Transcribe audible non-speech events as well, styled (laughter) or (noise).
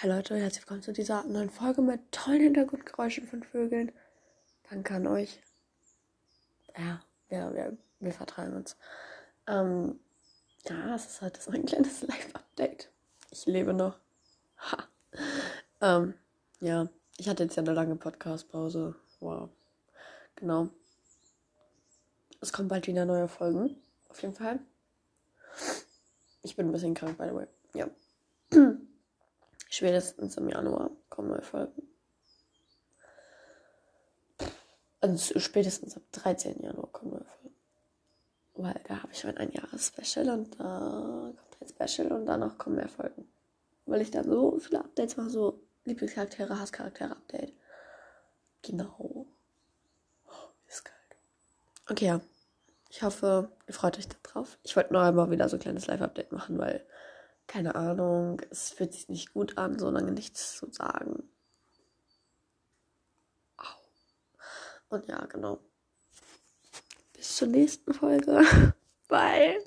Hi Leute, herzlich willkommen zu dieser neuen Folge mit tollen Hintergrundgeräuschen von Vögeln. Danke an euch. Ja, wir, wir, wir vertragen uns. Ähm, ja, es ist heute so ein kleines (laughs) Live-Update. Ich lebe noch. Ha. Ähm, ja, ich hatte jetzt ja eine lange Podcast-Pause. Wow. Genau. Es kommen bald wieder neue Folgen. Auf jeden Fall. Ich bin ein bisschen krank, by the way. Ja. (clears throat) Spätestens im Januar kommen neue Folgen. Also spätestens ab 13. Januar kommen neue Folgen. Weil da habe ich schon ein Jahres-Special und da kommt ein Special und danach kommen mehr Folgen. Weil ich dann so viele Updates mache, so Lieblingscharaktere, Hasscharaktere-Update. Genau. Oh, ist kalt. Okay, ja. Ich hoffe, ihr freut euch darauf. Ich wollte nur einmal wieder so ein kleines Live-Update machen, weil keine Ahnung, es fühlt sich nicht gut an, so lange nichts zu sagen. Au. Und ja, genau. Bis zur nächsten Folge. (laughs) Bye.